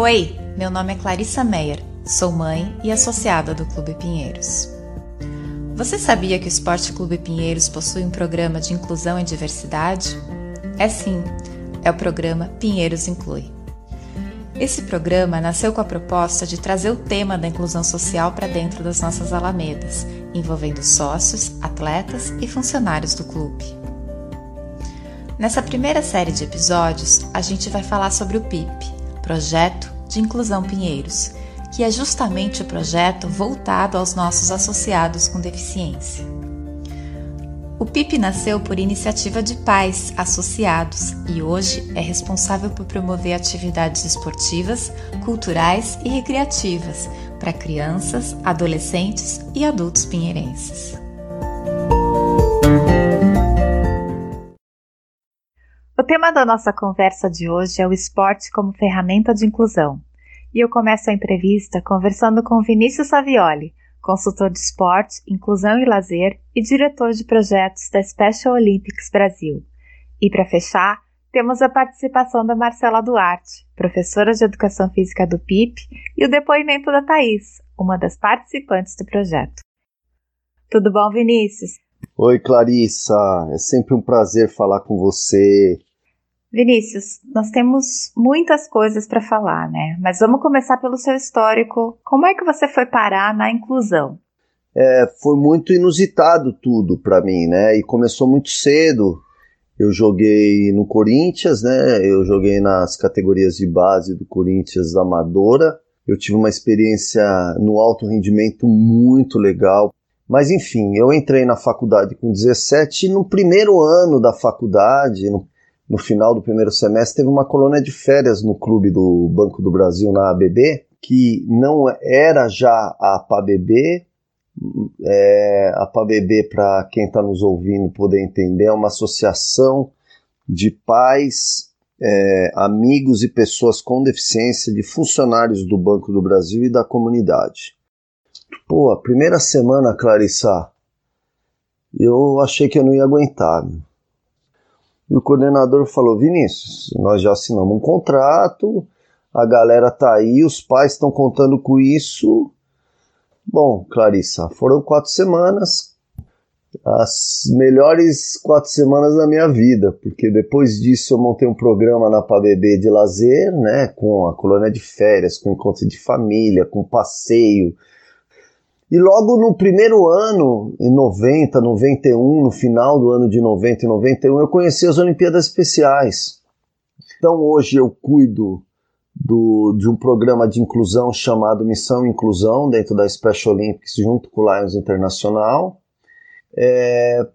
Oi, meu nome é Clarissa Meyer, sou mãe e associada do Clube Pinheiros. Você sabia que o Esporte Clube Pinheiros possui um programa de inclusão e diversidade? É sim, é o programa Pinheiros Inclui. Esse programa nasceu com a proposta de trazer o tema da inclusão social para dentro das nossas alamedas, envolvendo sócios, atletas e funcionários do clube. Nessa primeira série de episódios, a gente vai falar sobre o PIP, Projeto de Inclusão Pinheiros, que é justamente o projeto voltado aos nossos associados com deficiência. O PIP nasceu por iniciativa de pais associados e hoje é responsável por promover atividades esportivas, culturais e recreativas para crianças, adolescentes e adultos pinheirenses. O tema da nossa conversa de hoje é o esporte como ferramenta de inclusão. E eu começo a entrevista conversando com Vinícius Savioli, consultor de esporte, inclusão e lazer e diretor de projetos da Special Olympics Brasil. E para fechar, temos a participação da Marcela Duarte, professora de Educação Física do PIP, e o depoimento da Thaís, uma das participantes do projeto. Tudo bom, Vinícius? Oi, Clarissa. É sempre um prazer falar com você. Vinícius, nós temos muitas coisas para falar, né? Mas vamos começar pelo seu histórico. Como é que você foi parar na inclusão? É, foi muito inusitado tudo para mim, né? E começou muito cedo. Eu joguei no Corinthians, né? Eu joguei nas categorias de base do Corinthians Amadora. Eu tive uma experiência no alto rendimento muito legal. Mas enfim, eu entrei na faculdade com 17 e no primeiro ano da faculdade, no no final do primeiro semestre, teve uma colônia de férias no clube do Banco do Brasil, na ABB, que não era já a PABB. É, a PABB, para quem está nos ouvindo poder entender, é uma associação de pais, é, amigos e pessoas com deficiência de funcionários do Banco do Brasil e da comunidade. Pô, a primeira semana, Clarissa, eu achei que eu não ia aguentar. E o coordenador falou: Vinícius, nós já assinamos um contrato, a galera tá aí, os pais estão contando com isso. Bom, Clarissa, foram quatro semanas, as melhores quatro semanas da minha vida, porque depois disso eu montei um programa na PABB de lazer, né, com a colônia de férias, com encontro de família, com passeio, e logo no primeiro ano, em 90, 91, no final do ano de 90 e 91, eu conheci as Olimpíadas Especiais. Então hoje eu cuido do, de um programa de inclusão chamado Missão Inclusão, dentro da Special Olympics, junto com o Lions Internacional. É,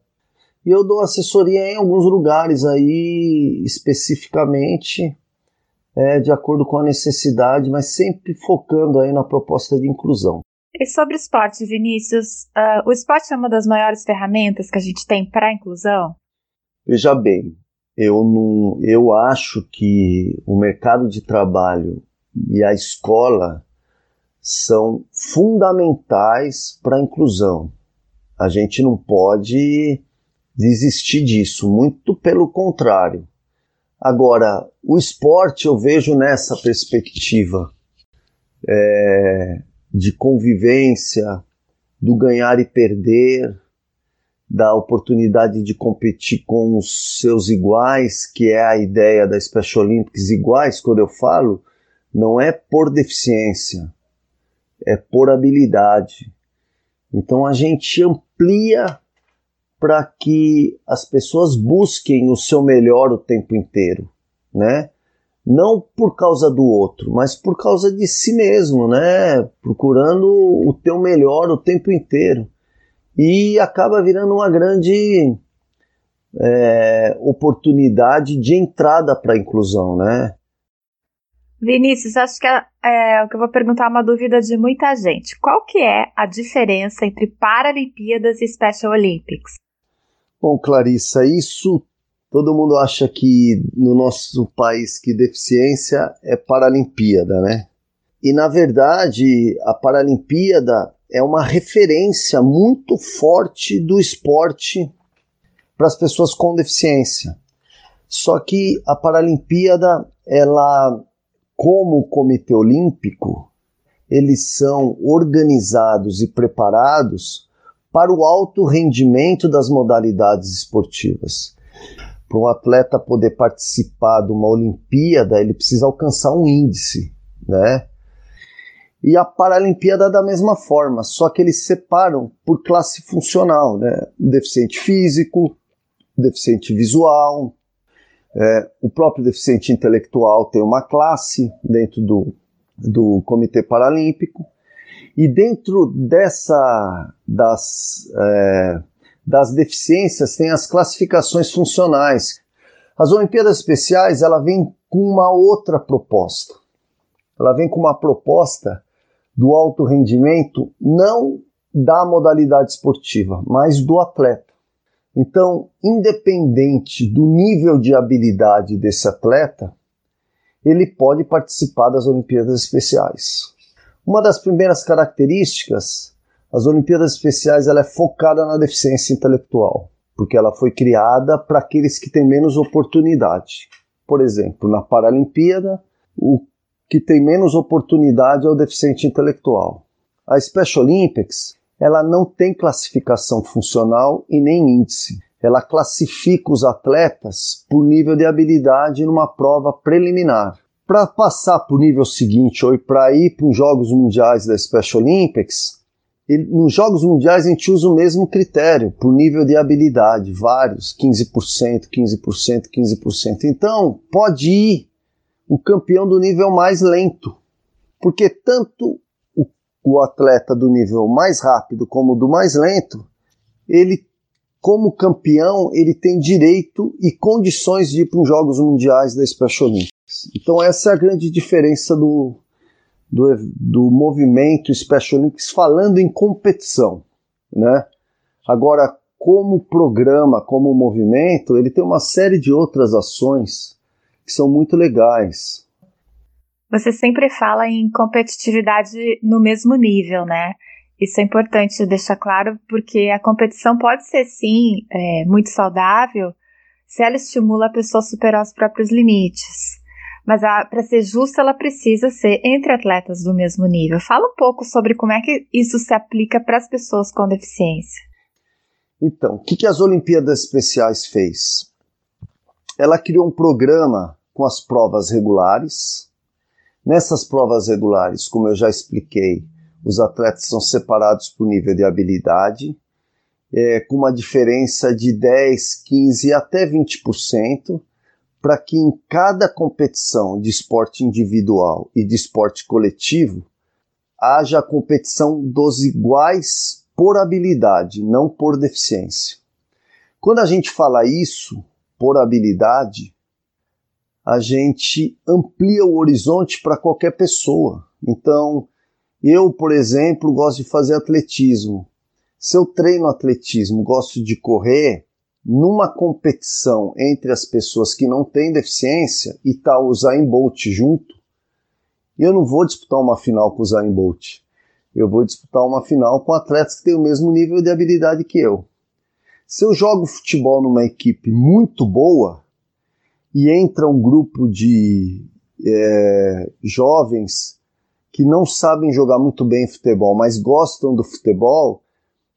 e eu dou assessoria em alguns lugares aí, especificamente, é, de acordo com a necessidade, mas sempre focando aí na proposta de inclusão. E sobre esporte, Vinícius, uh, o esporte é uma das maiores ferramentas que a gente tem para a inclusão? Veja bem, eu, não, eu acho que o mercado de trabalho e a escola são fundamentais para a inclusão. A gente não pode desistir disso, muito pelo contrário. Agora, o esporte eu vejo nessa perspectiva. É, de convivência, do ganhar e perder, da oportunidade de competir com os seus iguais, que é a ideia da Special Olympics iguais, quando eu falo, não é por deficiência, é por habilidade. Então a gente amplia para que as pessoas busquem o seu melhor o tempo inteiro, né? Não por causa do outro, mas por causa de si mesmo, né? Procurando o teu melhor o tempo inteiro. E acaba virando uma grande é, oportunidade de entrada para a inclusão, né? Vinícius, acho que é, é, eu vou perguntar uma dúvida de muita gente. Qual que é a diferença entre Paralimpíadas e Special Olympics? Bom, Clarissa, isso Todo mundo acha que no nosso país que deficiência é Paralimpíada, né? E na verdade, a Paralimpíada é uma referência muito forte do esporte para as pessoas com deficiência. Só que a Paralimpíada ela como o Comitê Olímpico, eles são organizados e preparados para o alto rendimento das modalidades esportivas. Para um atleta poder participar de uma Olimpíada, ele precisa alcançar um índice, né? E a Paralimpíada da mesma forma, só que eles separam por classe funcional, né? Deficiente físico, deficiente visual, é, o próprio deficiente intelectual tem uma classe dentro do, do Comitê Paralímpico, e dentro dessa das, é, das deficiências tem as classificações funcionais. As Olimpíadas Especiais ela vem com uma outra proposta. Ela vem com uma proposta do alto rendimento não da modalidade esportiva, mas do atleta. Então, independente do nível de habilidade desse atleta, ele pode participar das Olimpíadas Especiais. Uma das primeiras características, as Olimpíadas Especiais ela é focada na deficiência intelectual, porque ela foi criada para aqueles que têm menos oportunidade. Por exemplo, na Paralimpíada, o que tem menos oportunidade é o deficiente intelectual. A Special Olympics ela não tem classificação funcional e nem índice. Ela classifica os atletas por nível de habilidade numa prova preliminar. Para passar para o nível seguinte ou para ir para os Jogos Mundiais da Special Olympics, ele, nos Jogos Mundiais a gente usa o mesmo critério, por nível de habilidade, vários, 15%, 15%, 15%. Então, pode ir o campeão do nível mais lento, porque tanto o atleta do nível mais rápido como do mais lento, ele, como campeão, ele tem direito e condições de ir para os Jogos Mundiais da Special Olympics. Então essa é a grande diferença do, do, do movimento Special Olympics falando em competição, né? Agora, como programa, como movimento, ele tem uma série de outras ações que são muito legais. Você sempre fala em competitividade no mesmo nível, né? Isso é importante deixar claro, porque a competição pode ser, sim, é, muito saudável se ela estimula a pessoa a superar os próprios limites. Mas para ser justa, ela precisa ser entre atletas do mesmo nível. Fala um pouco sobre como é que isso se aplica para as pessoas com deficiência. Então, o que, que as Olimpíadas Especiais fez? Ela criou um programa com as provas regulares, Nessas provas regulares, como eu já expliquei, os atletas são separados por nível de habilidade, é, com uma diferença de 10, 15 até 20%, para que em cada competição de esporte individual e de esporte coletivo haja competição dos iguais por habilidade, não por deficiência. Quando a gente fala isso, por habilidade, a gente amplia o horizonte para qualquer pessoa. Então, eu, por exemplo, gosto de fazer atletismo. Se eu treino atletismo, gosto de correr, numa competição entre as pessoas que não têm deficiência e tá o Zayn Bolt junto, eu não vou disputar uma final com o Zayn Bolt. Eu vou disputar uma final com atletas que têm o mesmo nível de habilidade que eu. Se eu jogo futebol numa equipe muito boa, e entra um grupo de é, jovens que não sabem jogar muito bem futebol, mas gostam do futebol,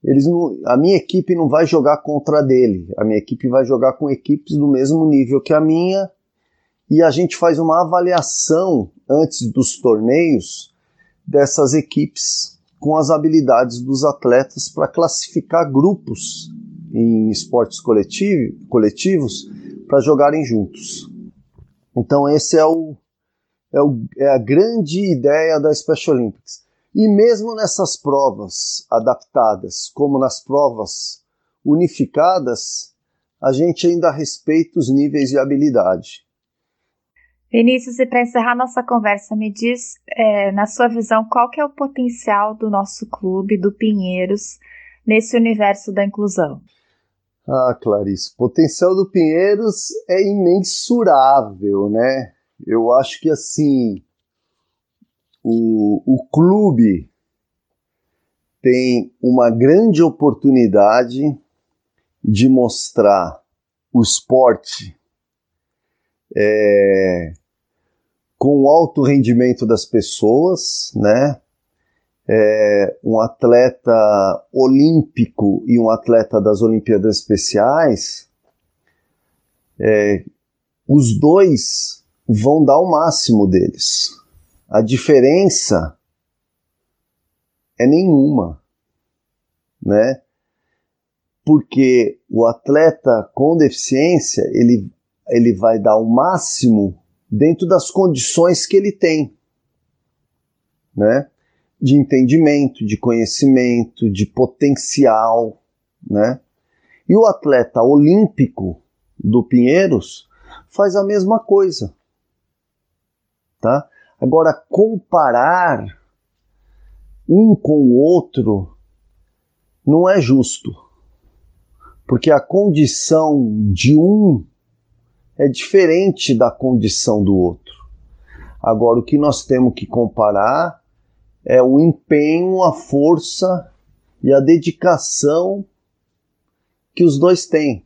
eles não, a minha equipe não vai jogar contra dele. A minha equipe vai jogar com equipes do mesmo nível que a minha e a gente faz uma avaliação antes dos torneios dessas equipes com as habilidades dos atletas para classificar grupos em esportes coletivo, coletivos para jogarem juntos. Então esse é o, é o é a grande ideia da Special Olympics. E mesmo nessas provas adaptadas, como nas provas unificadas, a gente ainda respeita os níveis de habilidade. Vinícius, e para encerrar nossa conversa, me diz, é, na sua visão, qual que é o potencial do nosso clube, do Pinheiros, nesse universo da inclusão? Ah, Clarice, o potencial do Pinheiros é imensurável, né? Eu acho que assim o, o clube tem uma grande oportunidade de mostrar o esporte é, com alto rendimento das pessoas, né? É, um atleta olímpico e um atleta das Olimpíadas Especiais, é, os dois vão dar o máximo deles. A diferença é nenhuma, né? Porque o atleta com deficiência, ele, ele vai dar o máximo dentro das condições que ele tem, né? De entendimento, de conhecimento, de potencial, né? E o atleta olímpico do Pinheiros faz a mesma coisa, tá? Agora comparar um com o outro não é justo, porque a condição de um é diferente da condição do outro. Agora, o que nós temos que comparar é o empenho, a força e a dedicação que os dois têm.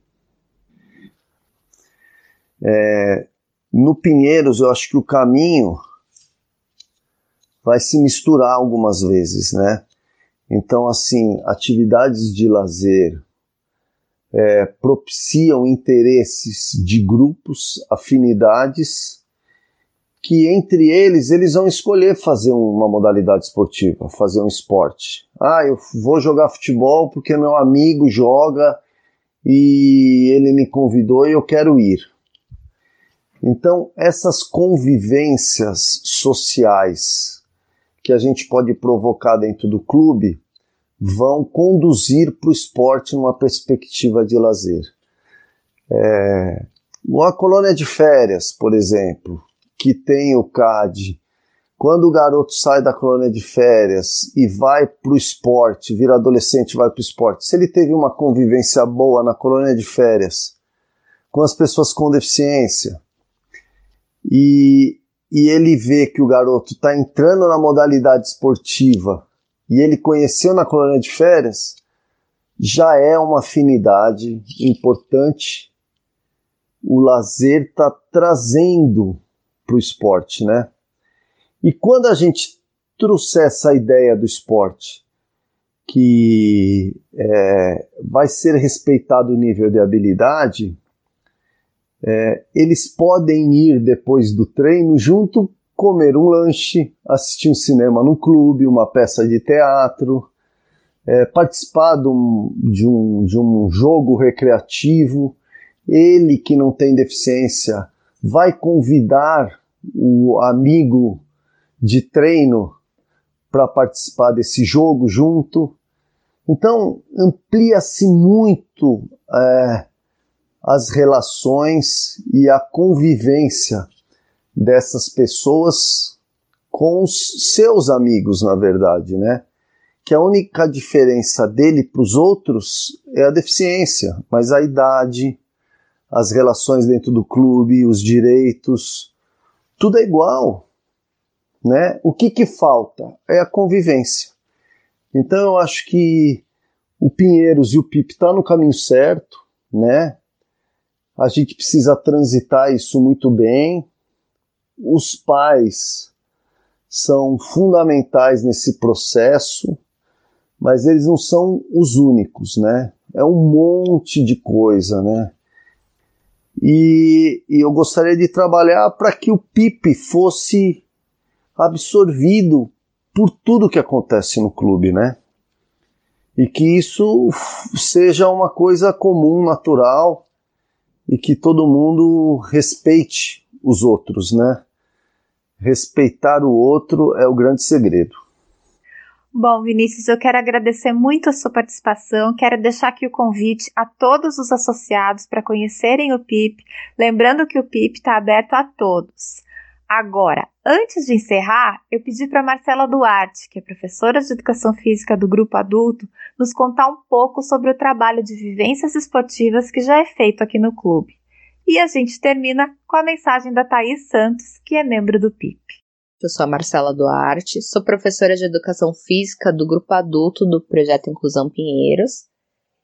É, no Pinheiros, eu acho que o caminho vai se misturar algumas vezes, né? Então, assim, atividades de lazer, é, propiciam interesses de grupos, afinidades, que entre eles eles vão escolher fazer uma modalidade esportiva, fazer um esporte. Ah, eu vou jogar futebol porque meu amigo joga e ele me convidou e eu quero ir. Então, essas convivências sociais que a gente pode provocar dentro do clube vão conduzir para o esporte numa perspectiva de lazer. É, uma colônia de férias, por exemplo, que tem o CAD, quando o garoto sai da colônia de férias e vai para o esporte, vira adolescente vai para o esporte, se ele teve uma convivência boa na colônia de férias com as pessoas com deficiência e, e ele vê que o garoto está entrando na modalidade esportiva e ele conheceu na colônia de férias, já é uma afinidade importante. O lazer está trazendo para o esporte, né? E quando a gente trouxer essa ideia do esporte, que é, vai ser respeitado o nível de habilidade, é, eles podem ir depois do treino junto comer um lanche, assistir um cinema num clube, uma peça de teatro, é, participar de um, de, um, de um jogo recreativo. Ele que não tem deficiência vai convidar o amigo de treino para participar desse jogo junto. Então, amplia-se muito é, as relações e a convivência dessas pessoas com os seus amigos, na verdade, né? Que a única diferença dele para os outros é a deficiência, mas a idade, as relações dentro do clube, os direitos, tudo é igual, né? O que que falta é a convivência. Então eu acho que o Pinheiros e o Pip estão tá no caminho certo, né? A gente precisa transitar isso muito bem, os pais são fundamentais nesse processo, mas eles não são os únicos, né? É um monte de coisa, né? E, e eu gostaria de trabalhar para que o PIP fosse absorvido por tudo que acontece no clube, né? E que isso seja uma coisa comum, natural, e que todo mundo respeite os outros, né? Respeitar o outro é o grande segredo. Bom, Vinícius, eu quero agradecer muito a sua participação. Quero deixar aqui o convite a todos os associados para conhecerem o PIP. Lembrando que o PIP está aberto a todos. Agora, antes de encerrar, eu pedi para Marcela Duarte, que é professora de educação física do grupo adulto, nos contar um pouco sobre o trabalho de vivências esportivas que já é feito aqui no clube. E a gente termina com a mensagem da Thaís Santos, que é membro do PIP. Eu sou a Marcela Duarte, sou professora de Educação Física do Grupo Adulto do Projeto Inclusão Pinheiros.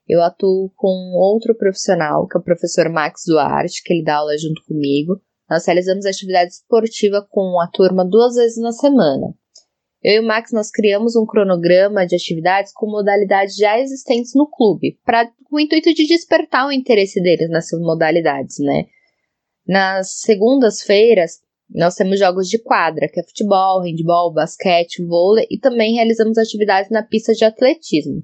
Eu atuo com outro profissional, que é o professor Max Duarte, que ele dá aula junto comigo, Nós realizamos atividade esportiva com a turma duas vezes na semana. Eu e o Max nós criamos um cronograma de atividades com modalidades já existentes no clube, para com o intuito de despertar o interesse deles nessas modalidades, né? Nas segundas-feiras, nós temos jogos de quadra, que é futebol, handball, basquete, vôlei e também realizamos atividades na pista de atletismo.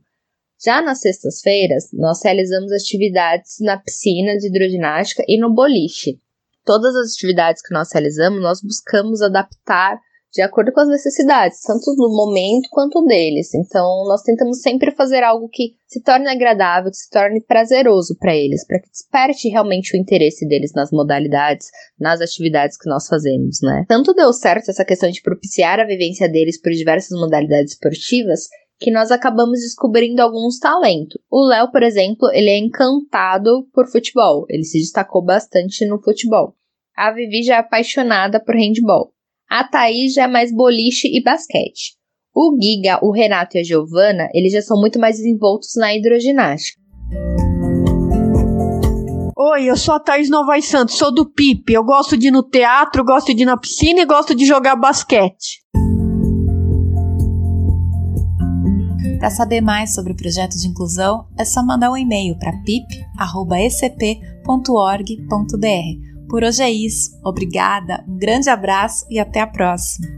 Já nas sextas-feiras, nós realizamos atividades na piscina de hidroginástica e no boliche. Todas as atividades que nós realizamos, nós buscamos adaptar de acordo com as necessidades, tanto do momento quanto deles. Então, nós tentamos sempre fazer algo que se torne agradável, que se torne prazeroso para eles, para que desperte realmente o interesse deles nas modalidades, nas atividades que nós fazemos, né? Tanto deu certo essa questão de propiciar a vivência deles por diversas modalidades esportivas, que nós acabamos descobrindo alguns talentos. O Léo, por exemplo, ele é encantado por futebol, ele se destacou bastante no futebol. A Vivi já é apaixonada por handball. A Thaís já é mais boliche e basquete. O Giga, o Renato e a Giovana, eles já são muito mais desenvoltos na hidroginástica. Oi, eu sou a Thaís Novaes Santos, sou do PIP. Eu gosto de ir no teatro, gosto de ir na piscina e gosto de jogar basquete. Para saber mais sobre o projeto de inclusão, é só mandar um e-mail para pip.ecp.org.br. Por hoje é isso. Obrigada, um grande abraço e até a próxima!